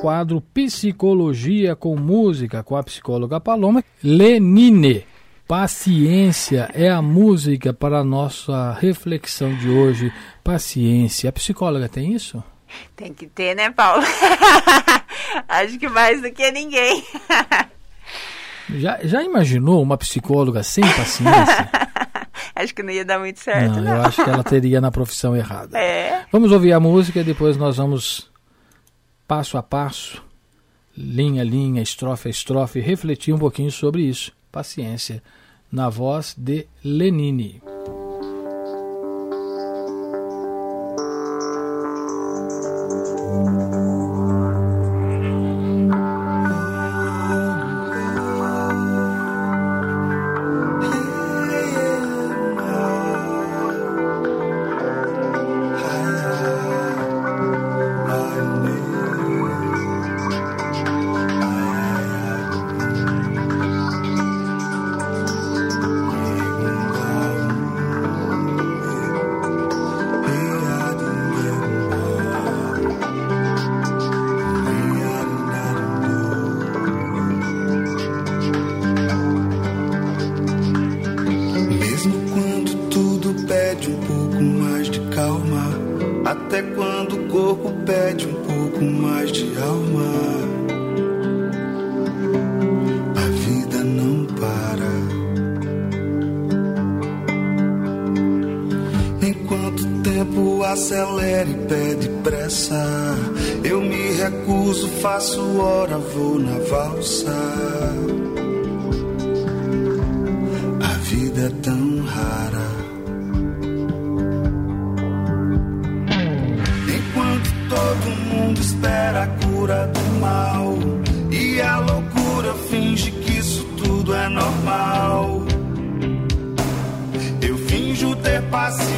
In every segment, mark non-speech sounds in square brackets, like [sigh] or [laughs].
quadro Psicologia com Música com a psicóloga Paloma Lenine. Paciência é a música para a nossa reflexão de hoje. Paciência. A psicóloga tem isso? Tem que ter, né, Paulo? [laughs] Acho que mais do que ninguém. [laughs] já, já imaginou uma psicóloga sem paciência? [laughs] acho que não ia dar muito certo, não. não. Eu acho que ela teria na profissão errada. É. Vamos ouvir a música e depois nós vamos passo a passo, linha a linha, estrofe a estrofe, refletir um pouquinho sobre isso. Paciência, na voz de Lenine. E pede pressa. Eu me recuso, faço hora, vou na valsa. A vida é tão rara. Enquanto todo mundo espera a cura do mal e a loucura finge que isso tudo é normal. Eu finjo ter paciência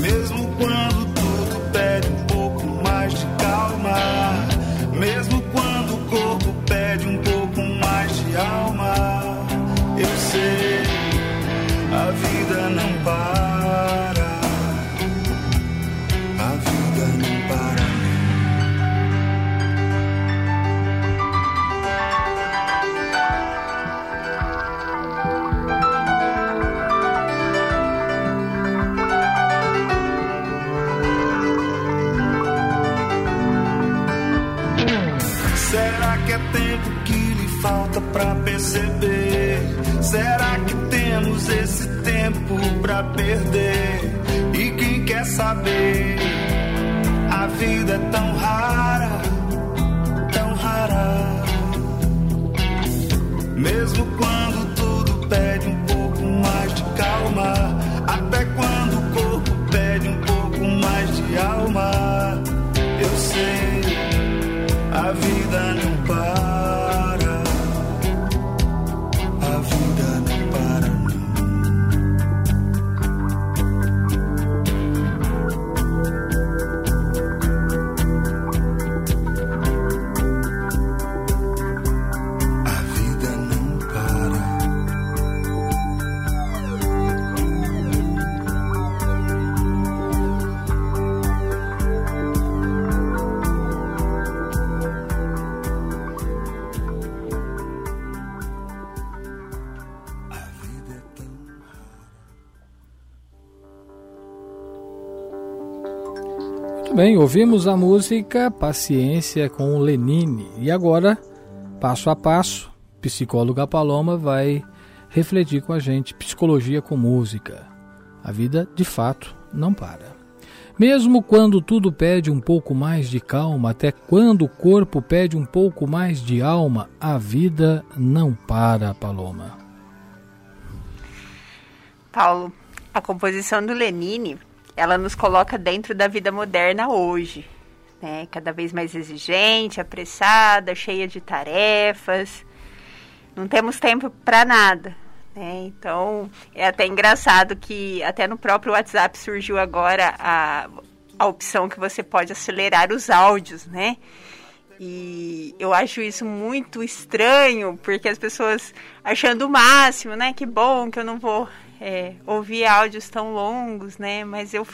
Mesmo quando tudo pede um pouco mais de calma. Mesmo quando o corpo pede um pouco mais de alma. Eu sei, A vida é tão rara, tão rara. Mesmo quando bem, ouvimos a música Paciência com Lenine e agora, passo a passo, psicóloga Paloma vai refletir com a gente psicologia com música. A vida, de fato, não para. Mesmo quando tudo pede um pouco mais de calma, até quando o corpo pede um pouco mais de alma, a vida não para, Paloma. Paulo, a composição do Lenine, ela nos coloca dentro da vida moderna hoje, né? Cada vez mais exigente, apressada, cheia de tarefas. Não temos tempo para nada. Né? Então, é até engraçado que até no próprio WhatsApp surgiu agora a, a opção que você pode acelerar os áudios, né? E eu acho isso muito estranho, porque as pessoas achando o máximo, né? Que bom que eu não vou é, ouvir áudios tão longos, né? Mas eu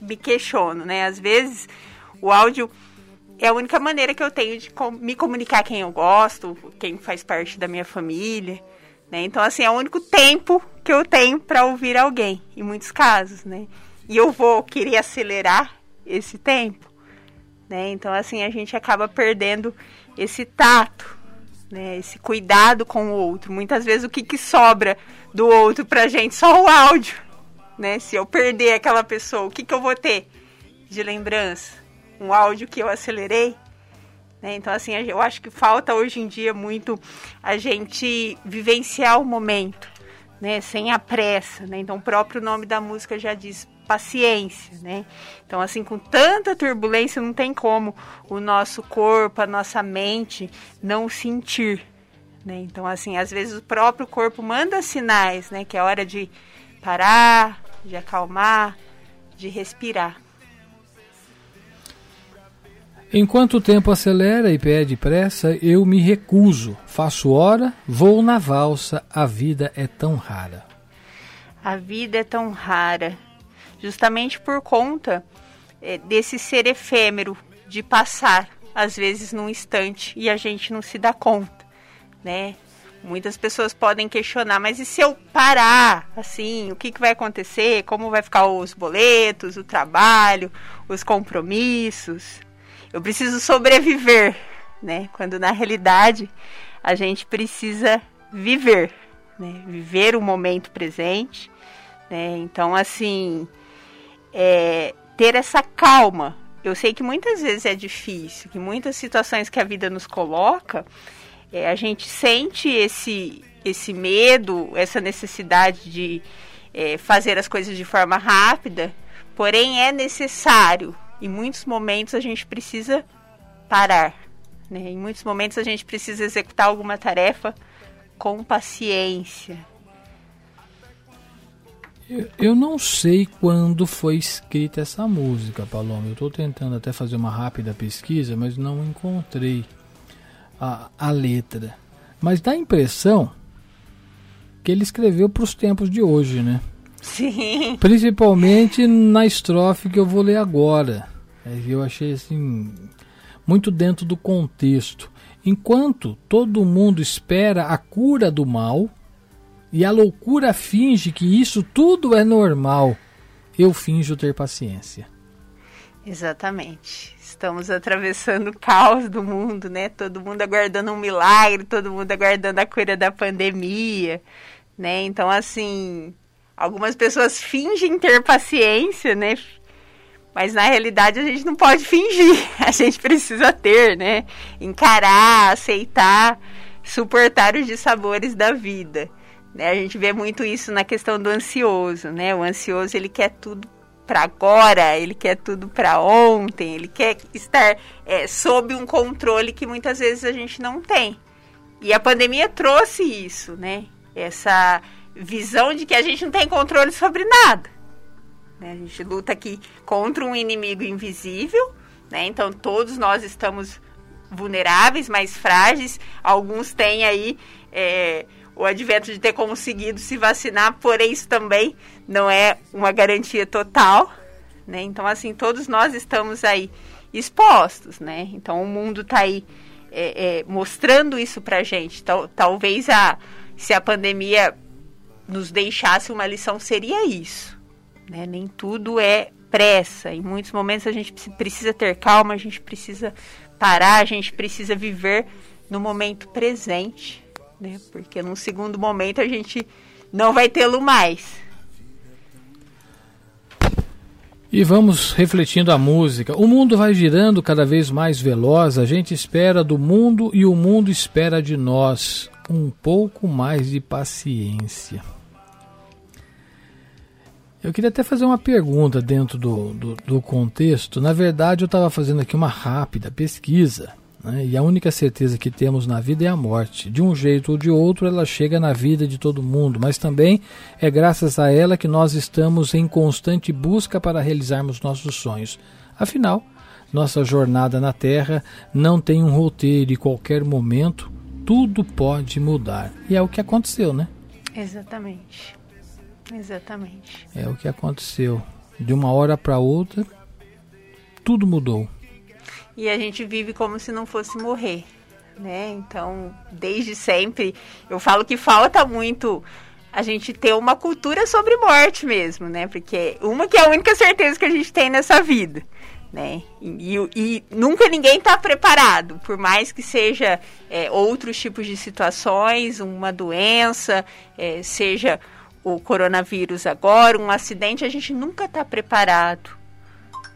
me questiono, né? Às vezes o áudio é a única maneira que eu tenho de me comunicar quem eu gosto, quem faz parte da minha família, né? Então, assim, é o único tempo que eu tenho para ouvir alguém, em muitos casos, né? E eu vou querer acelerar esse tempo né? Então assim a gente acaba perdendo esse tato, né? Esse cuidado com o outro. Muitas vezes o que, que sobra do outro pra gente só o áudio, né? Se eu perder aquela pessoa, o que, que eu vou ter de lembrança? Um áudio que eu acelerei? Né? Então, assim, eu acho que falta hoje em dia muito a gente vivenciar o momento, né? Sem a pressa, né? Então, o próprio nome da música já diz paciência, né? Então, assim, com tanta turbulência, não tem como o nosso corpo, a nossa mente não sentir, né? Então, assim, às vezes o próprio corpo manda sinais, né? Que é hora de parar, de acalmar, de respirar. Enquanto o tempo acelera e pede pressa, eu me recuso. Faço hora, vou na valsa, a vida é tão rara. A vida é tão rara justamente por conta é, desse ser efêmero de passar, às vezes num instante e a gente não se dá conta, né? Muitas pessoas podem questionar, mas e se eu parar, assim, o que, que vai acontecer? Como vai ficar os boletos, o trabalho, os compromissos? Eu preciso sobreviver, né? Quando na realidade a gente precisa viver, né? Viver o momento presente, né? Então, assim, é, ter essa calma. Eu sei que muitas vezes é difícil, que muitas situações que a vida nos coloca, é, a gente sente esse, esse medo, essa necessidade de é, fazer as coisas de forma rápida, porém é necessário. Em muitos momentos a gente precisa parar. Né? Em muitos momentos a gente precisa executar alguma tarefa com paciência, eu, não sei quando foi escrita essa música, Paloma. Eu estou tentando até fazer uma rápida pesquisa, mas não encontrei a, a letra. Mas dá a impressão que ele escreveu para os tempos de hoje, né? Sim. Principalmente na estrofe que eu vou ler agora. É, eu achei assim muito dentro do contexto. Enquanto todo mundo espera a cura do mal, e a loucura finge que isso tudo é normal. Eu finjo ter paciência. Exatamente. Estamos atravessando o caos do mundo, né? Todo mundo aguardando um milagre, todo mundo aguardando a cura da pandemia, né? Então, assim, algumas pessoas fingem ter paciência, né? Mas na realidade a gente não pode fingir, [laughs] a gente precisa ter, né? Encarar, aceitar, suportar os dissabores da vida. Né? A gente vê muito isso na questão do ansioso, né? O ansioso ele quer tudo para agora, ele quer tudo para ontem, ele quer estar é, sob um controle que muitas vezes a gente não tem. E a pandemia trouxe isso, né? Essa visão de que a gente não tem controle sobre nada. Né? A gente luta aqui contra um inimigo invisível, né? Então todos nós estamos vulneráveis, mais frágeis. Alguns têm aí é, o advento de ter conseguido se vacinar, porém isso também não é uma garantia total, né? Então, assim, todos nós estamos aí expostos, né? Então, o mundo está aí é, é, mostrando isso pra gente. Tal, talvez a, se a pandemia nos deixasse uma lição, seria isso, né? Nem tudo é pressa. Em muitos momentos a gente precisa ter calma, a gente precisa parar, a gente precisa viver no momento presente né? Porque num segundo momento a gente não vai tê-lo mais. E vamos refletindo a música. O mundo vai girando cada vez mais veloz, a gente espera do mundo e o mundo espera de nós um pouco mais de paciência. Eu queria até fazer uma pergunta dentro do, do, do contexto. Na verdade, eu estava fazendo aqui uma rápida pesquisa. Né? E a única certeza que temos na vida é a morte. De um jeito ou de outro, ela chega na vida de todo mundo, mas também é graças a ela que nós estamos em constante busca para realizarmos nossos sonhos. Afinal, nossa jornada na Terra não tem um roteiro e qualquer momento tudo pode mudar. E é o que aconteceu, né? Exatamente. Exatamente. É o que aconteceu. De uma hora para outra, tudo mudou. E a gente vive como se não fosse morrer, né? Então, desde sempre, eu falo que falta muito a gente ter uma cultura sobre morte mesmo, né? Porque uma que é a única certeza que a gente tem nessa vida, né? E, e, e nunca ninguém está preparado, por mais que seja é, outros tipos de situações, uma doença, é, seja o coronavírus agora, um acidente, a gente nunca está preparado.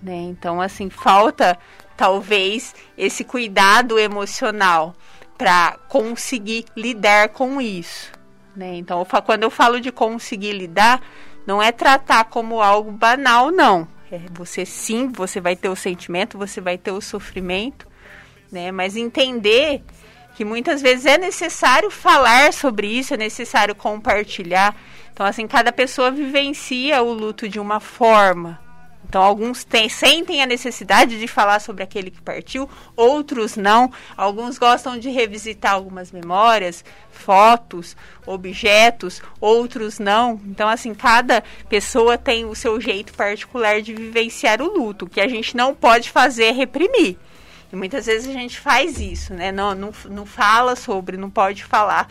Né? Então, assim, falta talvez esse cuidado emocional para conseguir lidar com isso. Né? Então, eu, quando eu falo de conseguir lidar, não é tratar como algo banal, não. É, você sim, você vai ter o sentimento, você vai ter o sofrimento, né? Mas entender que muitas vezes é necessário falar sobre isso, é necessário compartilhar. Então, assim, cada pessoa vivencia o luto de uma forma. Então, alguns tem, sentem a necessidade de falar sobre aquele que partiu, outros não. Alguns gostam de revisitar algumas memórias, fotos, objetos, outros não. Então, assim, cada pessoa tem o seu jeito particular de vivenciar o luto. O que a gente não pode fazer é reprimir. E muitas vezes a gente faz isso, né? Não, não, não fala sobre, não pode falar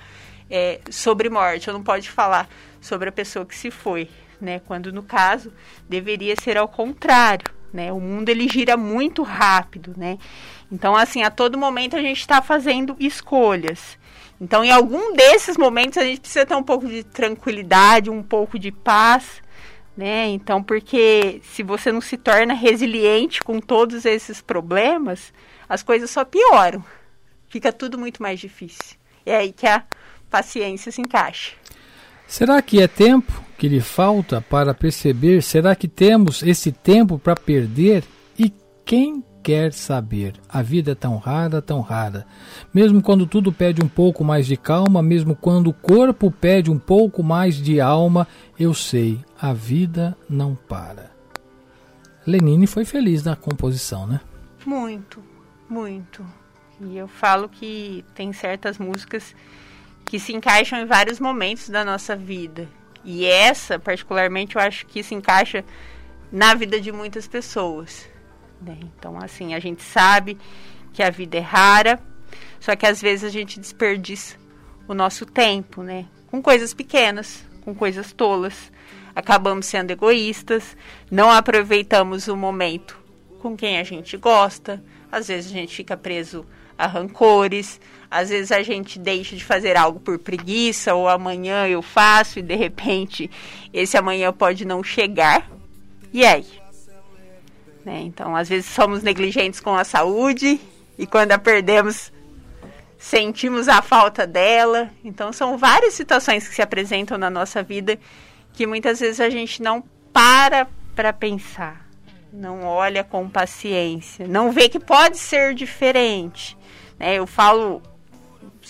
é, sobre morte, ou não pode falar sobre a pessoa que se foi, né? Quando no caso deveria ser ao contrário, né? O mundo ele gira muito rápido, né? Então assim, a todo momento a gente está fazendo escolhas. Então, em algum desses momentos a gente precisa ter um pouco de tranquilidade, um pouco de paz, né? Então, porque se você não se torna resiliente com todos esses problemas, as coisas só pioram. Fica tudo muito mais difícil. É aí que a paciência se encaixa. Será que é tempo que lhe falta para perceber? Será que temos esse tempo para perder? E quem quer saber? A vida é tão rara, tão rara. Mesmo quando tudo pede um pouco mais de calma, mesmo quando o corpo pede um pouco mais de alma, eu sei, a vida não para. Lenine foi feliz na composição, né? Muito, muito. E eu falo que tem certas músicas que se encaixam em vários momentos da nossa vida. E essa, particularmente, eu acho que se encaixa na vida de muitas pessoas. Né? Então, assim, a gente sabe que a vida é rara, só que às vezes a gente desperdiça o nosso tempo, né? Com coisas pequenas, com coisas tolas. Acabamos sendo egoístas, não aproveitamos o momento com quem a gente gosta. Às vezes a gente fica preso a rancores. Às vezes a gente deixa de fazer algo por preguiça, ou amanhã eu faço e de repente esse amanhã pode não chegar. E aí? Né? Então, às vezes somos negligentes com a saúde e quando a perdemos, sentimos a falta dela. Então, são várias situações que se apresentam na nossa vida que muitas vezes a gente não para para pensar, não olha com paciência, não vê que pode ser diferente. Né? Eu falo,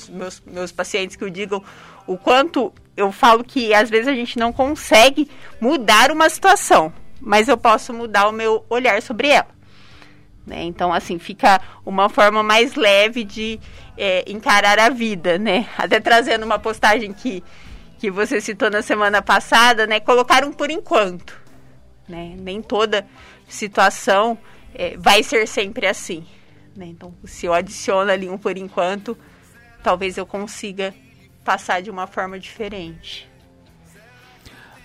meus, meus pacientes que o digam, o quanto eu falo que às vezes a gente não consegue mudar uma situação, mas eu posso mudar o meu olhar sobre ela. Né? Então, assim, fica uma forma mais leve de é, encarar a vida, né? Até trazendo uma postagem que, que você citou na semana passada, né? Colocaram por enquanto, né? Nem toda situação é, vai ser sempre assim. Né? Então, se eu adiciono ali um por enquanto, talvez eu consiga passar de uma forma diferente.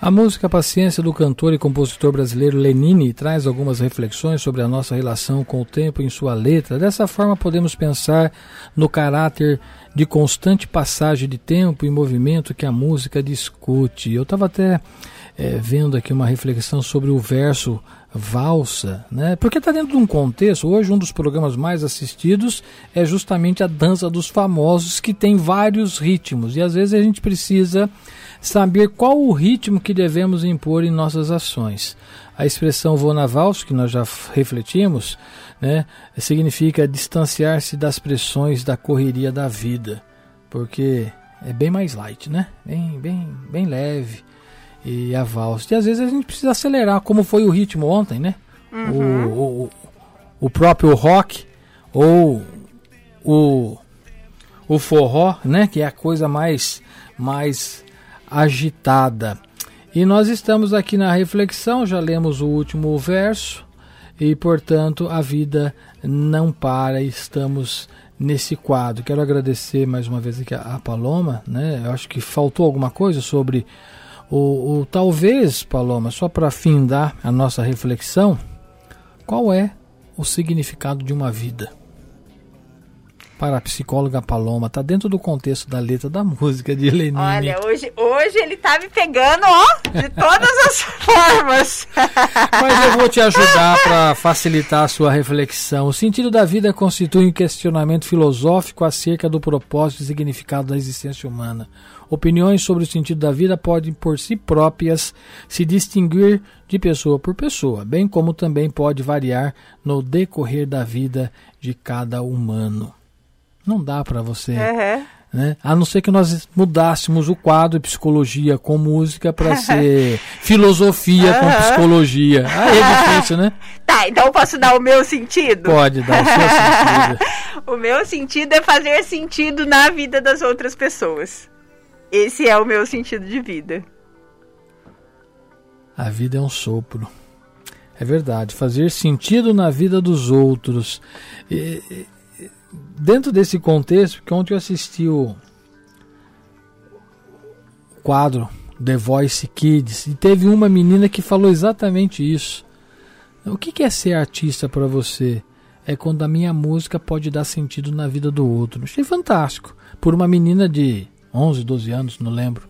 A música Paciência do cantor e compositor brasileiro Lenine traz algumas reflexões sobre a nossa relação com o tempo em sua letra. Dessa forma, podemos pensar no caráter de constante passagem de tempo e movimento que a música discute. Eu estava até é, vendo aqui uma reflexão sobre o verso valsa, né? Porque está dentro de um contexto. Hoje um dos programas mais assistidos é justamente a dança dos famosos, que tem vários ritmos e às vezes a gente precisa saber qual o ritmo que devemos impor em nossas ações. A expressão vou na valsa, que nós já refletimos, né, significa distanciar-se das pressões da correria da vida, porque é bem mais light, né? Bem, bem, bem leve e a valsa. E às vezes a gente precisa acelerar, como foi o ritmo ontem, né? Uhum. O, o, o próprio rock ou o, o forró, né? Que é a coisa mais, mais agitada. E nós estamos aqui na reflexão, já lemos o último verso e, portanto, a vida não para, estamos nesse quadro. Quero agradecer mais uma vez aqui a, a Paloma, né? Eu acho que faltou alguma coisa sobre o, o talvez, Paloma, só para findar a nossa reflexão, qual é o significado de uma vida? Para a psicóloga Paloma, tá dentro do contexto da letra da [laughs] música de Lenine. Olha, hoje, hoje ele tá me pegando, ó, de todas as [laughs] formas. Mas eu vou te ajudar para facilitar a sua reflexão. O sentido da vida constitui um questionamento filosófico acerca do propósito e significado da existência humana. Opiniões sobre o sentido da vida podem, por si próprias, se distinguir de pessoa por pessoa, bem como também pode variar no decorrer da vida de cada humano. Não dá para você. Uhum. Né? A não ser que nós mudássemos o quadro psicologia com música para ser filosofia uhum. com psicologia. Aí é difícil, né? [laughs] Tá, então eu posso dar o meu sentido? Pode dar o seu sentido. [laughs] o meu sentido é fazer sentido na vida das outras pessoas. Esse é o meu sentido de vida. A vida é um sopro. É verdade, fazer sentido na vida dos outros. E, dentro desse contexto, porque ontem eu assisti o quadro The Voice Kids e teve uma menina que falou exatamente isso. O que é ser artista para você? É quando a minha música pode dar sentido na vida do outro. Achei fantástico. Por uma menina de 11, 12 anos, não lembro.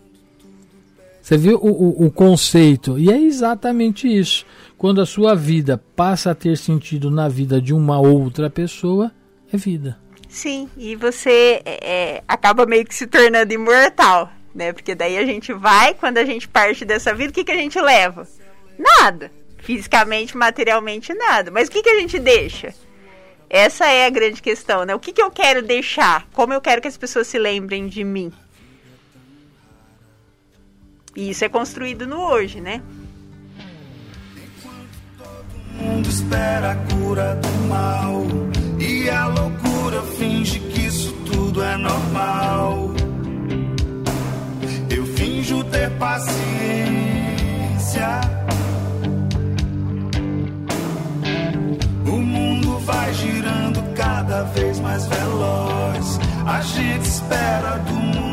Você viu o, o, o, conceito? E é exatamente isso. Quando a sua vida passa a ter sentido na vida de uma outra pessoa, é vida. Sim, e você é, é, acaba meio que se tornando imortal, né? Porque daí a gente vai, quando a gente parte dessa vida, o que, que a gente leva? Nada. Fisicamente, materialmente, nada. Mas o que, que a gente deixa? Essa é a grande questão, né? O que, que eu quero deixar? Como eu quero que as pessoas se lembrem de mim? E isso é construído no hoje, né? Mundo espera a cura do mal e a loucura finge que isso tudo é normal. Eu finjo ter paciência. O mundo vai girando cada vez mais veloz. A gente espera do mundo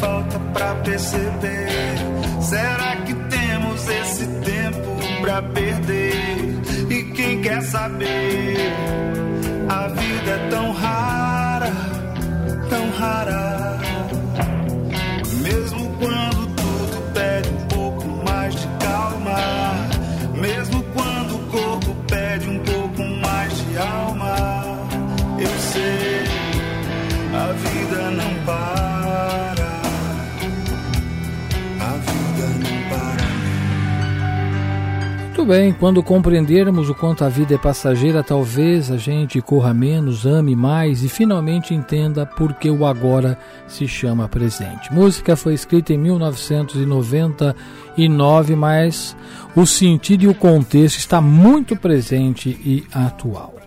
falta pra perceber? Será que temos esse tempo pra perder? E quem quer saber? A vida é tão rara, tão rara. Bem, quando compreendermos o quanto a vida é passageira, talvez a gente corra menos, ame mais e finalmente entenda por que o agora se chama presente. Música foi escrita em 1999, mas o sentido e o contexto está muito presente e atual.